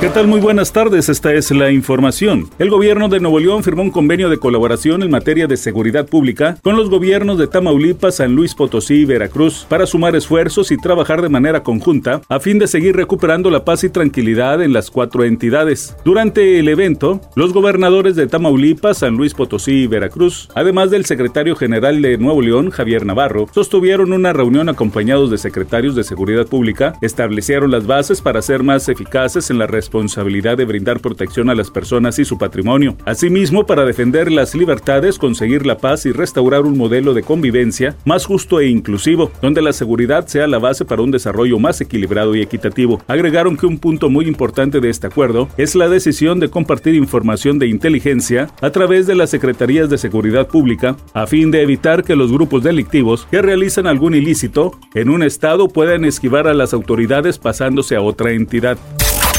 ¿Qué tal? Muy buenas tardes, esta es la información. El gobierno de Nuevo León firmó un convenio de colaboración en materia de seguridad pública con los gobiernos de Tamaulipas, San Luis Potosí y Veracruz para sumar esfuerzos y trabajar de manera conjunta a fin de seguir recuperando la paz y tranquilidad en las cuatro entidades. Durante el evento, los gobernadores de Tamaulipas, San Luis Potosí y Veracruz, además del secretario general de Nuevo León, Javier Navarro, sostuvieron una reunión acompañados de secretarios de seguridad pública, establecieron las bases para ser más eficaces en la respuesta responsabilidad de brindar protección a las personas y su patrimonio. Asimismo, para defender las libertades, conseguir la paz y restaurar un modelo de convivencia más justo e inclusivo, donde la seguridad sea la base para un desarrollo más equilibrado y equitativo. Agregaron que un punto muy importante de este acuerdo es la decisión de compartir información de inteligencia a través de las Secretarías de Seguridad Pública a fin de evitar que los grupos delictivos que realizan algún ilícito en un estado puedan esquivar a las autoridades pasándose a otra entidad.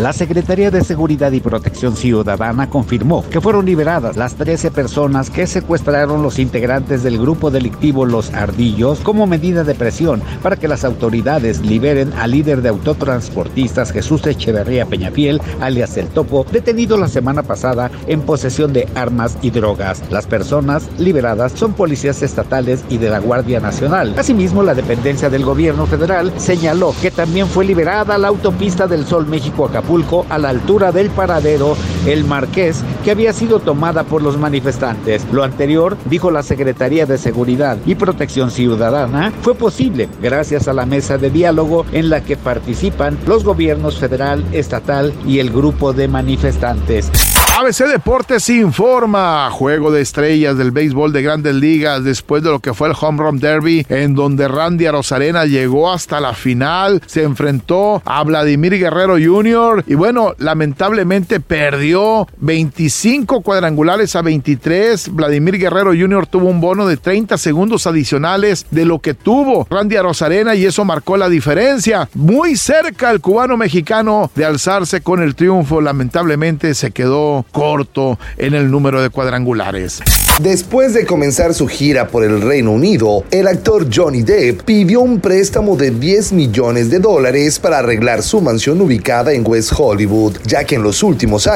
La Secretaría de Seguridad y Protección Ciudadana confirmó que fueron liberadas las 13 personas que secuestraron los integrantes del grupo delictivo Los Ardillos como medida de presión para que las autoridades liberen al líder de autotransportistas Jesús Echeverría Peñafiel, alias El Topo, detenido la semana pasada en posesión de armas y drogas. Las personas liberadas son policías estatales y de la Guardia Nacional. Asimismo, la dependencia del gobierno federal señaló que también fue liberada la autopista del Sol México Acapulco a la altura del paradero El Marqués, que había sido tomada por los manifestantes. Lo anterior, dijo la Secretaría de Seguridad y Protección Ciudadana, fue posible gracias a la mesa de diálogo en la que participan los gobiernos federal, estatal y el grupo de manifestantes. ABC Deportes informa, juego de estrellas del béisbol de grandes ligas después de lo que fue el Home Run Derby, en donde Randy Arozarena llegó hasta la final, se enfrentó a Vladimir Guerrero Jr. y bueno, lamentablemente perdió 25 cuadrangulares a 23. Vladimir Guerrero Jr. tuvo un bono de 30 segundos adicionales de lo que tuvo Randy Arozarena y eso marcó la diferencia. Muy cerca el cubano mexicano de alzarse con el triunfo, lamentablemente se quedó corto en el número de cuadrangulares. Después de comenzar su gira por el Reino Unido, el actor Johnny Depp pidió un préstamo de 10 millones de dólares para arreglar su mansión ubicada en West Hollywood, ya que en los últimos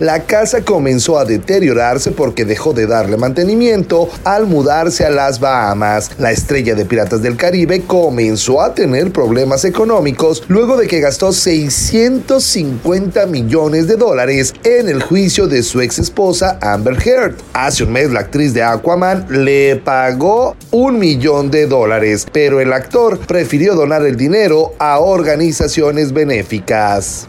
la casa comenzó a deteriorarse porque dejó de darle mantenimiento al mudarse a las Bahamas. La estrella de Piratas del Caribe comenzó a tener problemas económicos luego de que gastó 650 millones de dólares en el juicio de su ex esposa Amber Heard. Hace un mes la actriz de Aquaman le pagó un millón de dólares, pero el actor prefirió donar el dinero a organizaciones benéficas.